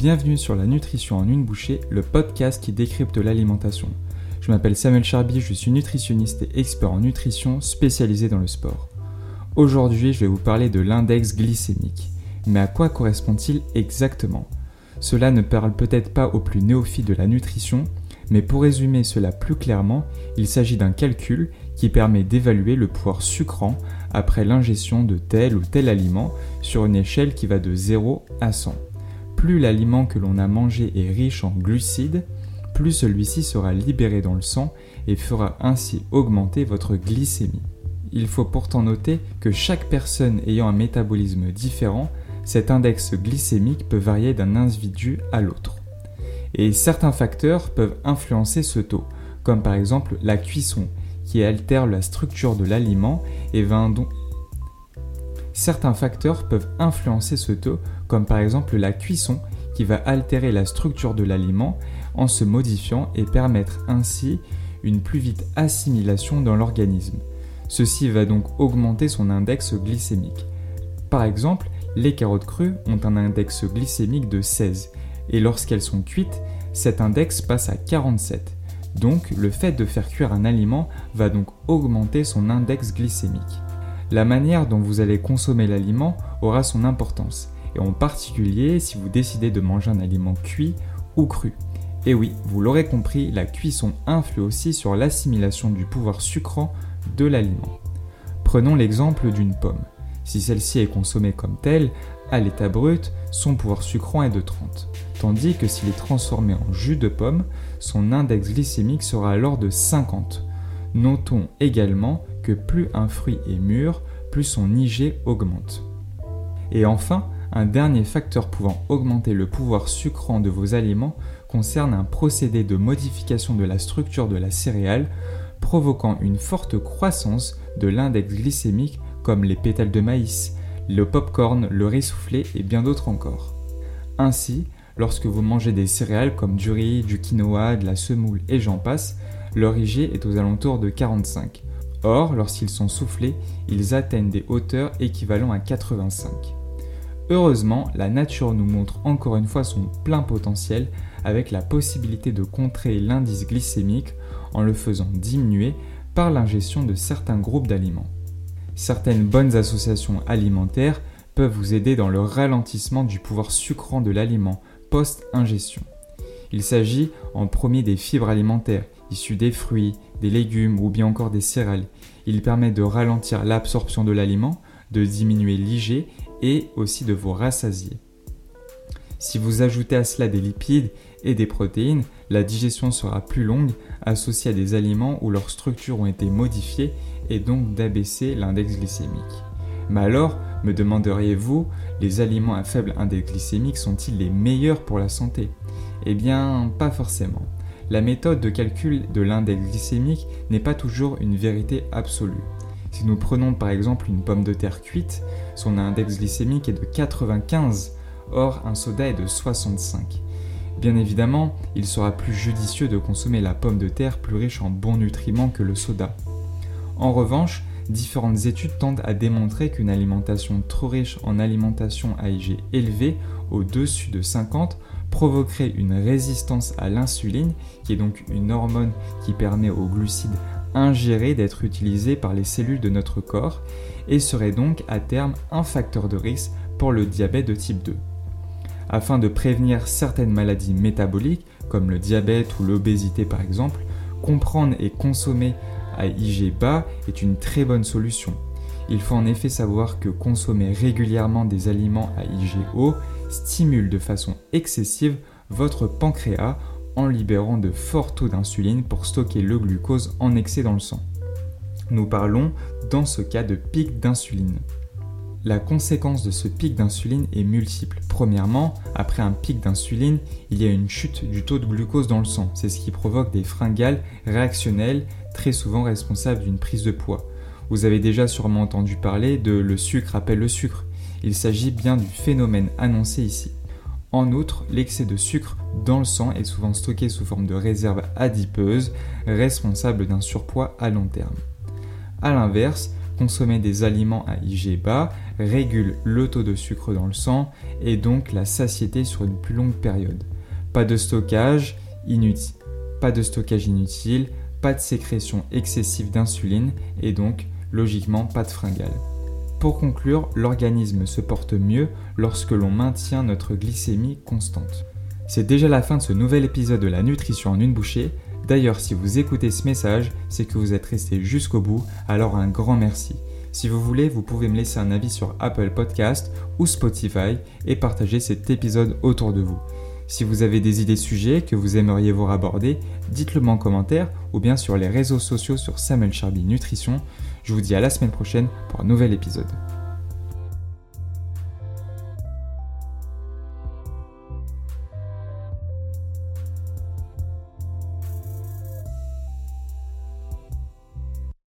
Bienvenue sur la nutrition en une bouchée, le podcast qui décrypte l'alimentation. Je m'appelle Samuel Charby, je suis nutritionniste et expert en nutrition spécialisé dans le sport. Aujourd'hui, je vais vous parler de l'index glycémique. Mais à quoi correspond-il exactement? Cela ne parle peut-être pas aux plus néophytes de la nutrition, mais pour résumer cela plus clairement, il s'agit d'un calcul qui permet d'évaluer le pouvoir sucrant après l'ingestion de tel ou tel aliment sur une échelle qui va de 0 à 100. Plus l'aliment que l'on a mangé est riche en glucides, plus celui-ci sera libéré dans le sang et fera ainsi augmenter votre glycémie. Il faut pourtant noter que chaque personne ayant un métabolisme différent, cet index glycémique peut varier d'un individu à l'autre. Et certains facteurs peuvent influencer ce taux, comme par exemple la cuisson, qui altère la structure de l'aliment et va donc... Certains facteurs peuvent influencer ce taux, comme par exemple la cuisson, qui va altérer la structure de l'aliment en se modifiant et permettre ainsi une plus vite assimilation dans l'organisme. Ceci va donc augmenter son index glycémique. Par exemple, les carottes crues ont un index glycémique de 16 et lorsqu'elles sont cuites, cet index passe à 47. Donc le fait de faire cuire un aliment va donc augmenter son index glycémique. La manière dont vous allez consommer l'aliment aura son importance, et en particulier si vous décidez de manger un aliment cuit ou cru. Et oui, vous l'aurez compris, la cuisson influe aussi sur l'assimilation du pouvoir sucrant de l'aliment. Prenons l'exemple d'une pomme. Si celle-ci est consommée comme telle, à l'état brut, son pouvoir sucrant est de 30 tandis que s'il est transformé en jus de pomme, son index glycémique sera alors de 50. Notons également plus un fruit est mûr, plus son IG augmente. Et enfin, un dernier facteur pouvant augmenter le pouvoir sucrant de vos aliments concerne un procédé de modification de la structure de la céréale, provoquant une forte croissance de l'index glycémique comme les pétales de maïs, le pop-corn, le riz soufflé et bien d'autres encore. Ainsi, Lorsque vous mangez des céréales comme du riz, du quinoa, de la semoule et j'en passe, leur IG est aux alentours de 45. Or, lorsqu'ils sont soufflés, ils atteignent des hauteurs équivalentes à 85. Heureusement, la nature nous montre encore une fois son plein potentiel avec la possibilité de contrer l'indice glycémique en le faisant diminuer par l'ingestion de certains groupes d'aliments. Certaines bonnes associations alimentaires peuvent vous aider dans le ralentissement du pouvoir sucrant de l'aliment post-ingestion. Il s'agit en premier des fibres alimentaires, issues des fruits, des légumes ou bien encore des céréales. Il permet de ralentir l'absorption de l'aliment, de diminuer l'IG et aussi de vous rassasier. Si vous ajoutez à cela des lipides et des protéines, la digestion sera plus longue, associée à des aliments où leurs structures ont été modifiées et donc d'abaisser l'index glycémique. Mais alors, me demanderiez-vous, les aliments à faible index glycémique sont-ils les meilleurs pour la santé? Eh bien, pas forcément. La méthode de calcul de l'index glycémique n'est pas toujours une vérité absolue. Si nous prenons par exemple une pomme de terre cuite, son index glycémique est de 95, or un soda est de 65. Bien évidemment, il sera plus judicieux de consommer la pomme de terre plus riche en bons nutriments que le soda. En revanche, différentes études tendent à démontrer qu'une alimentation trop riche en alimentation à élevée, au-dessus de 50, provoquerait une résistance à l'insuline, qui est donc une hormone qui permet aux glucides ingérés d'être utilisés par les cellules de notre corps, et serait donc à terme un facteur de risque pour le diabète de type 2. Afin de prévenir certaines maladies métaboliques, comme le diabète ou l'obésité par exemple, comprendre et consommer à IG bas est une très bonne solution. Il faut en effet savoir que consommer régulièrement des aliments à IG haut stimule de façon excessive votre pancréas en libérant de forts taux d'insuline pour stocker le glucose en excès dans le sang. Nous parlons dans ce cas de pic d'insuline. La conséquence de ce pic d'insuline est multiple. Premièrement, après un pic d'insuline, il y a une chute du taux de glucose dans le sang. C'est ce qui provoque des fringales réactionnelles très souvent responsable d'une prise de poids. Vous avez déjà sûrement entendu parler de le sucre appelle le sucre. Il s'agit bien du phénomène annoncé ici. En outre, l'excès de sucre dans le sang est souvent stocké sous forme de réserve adipeuse, responsable d'un surpoids à long terme. A l'inverse, consommer des aliments à IG bas régule le taux de sucre dans le sang et donc la satiété sur une plus longue période. Pas de stockage inutile, pas de sécrétion excessive d'insuline et donc logiquement pas de fringales. Pour conclure, l'organisme se porte mieux lorsque l'on maintient notre glycémie constante. C'est déjà la fin de ce nouvel épisode de la nutrition en une bouchée. D'ailleurs, si vous écoutez ce message, c'est que vous êtes resté jusqu'au bout, alors un grand merci. Si vous voulez, vous pouvez me laisser un avis sur Apple Podcast ou Spotify et partager cet épisode autour de vous. Si vous avez des idées sujets que vous aimeriez voir aborder, dites-le moi en commentaire ou bien sur les réseaux sociaux sur Samuel Charby Nutrition. Je vous dis à la semaine prochaine pour un nouvel épisode.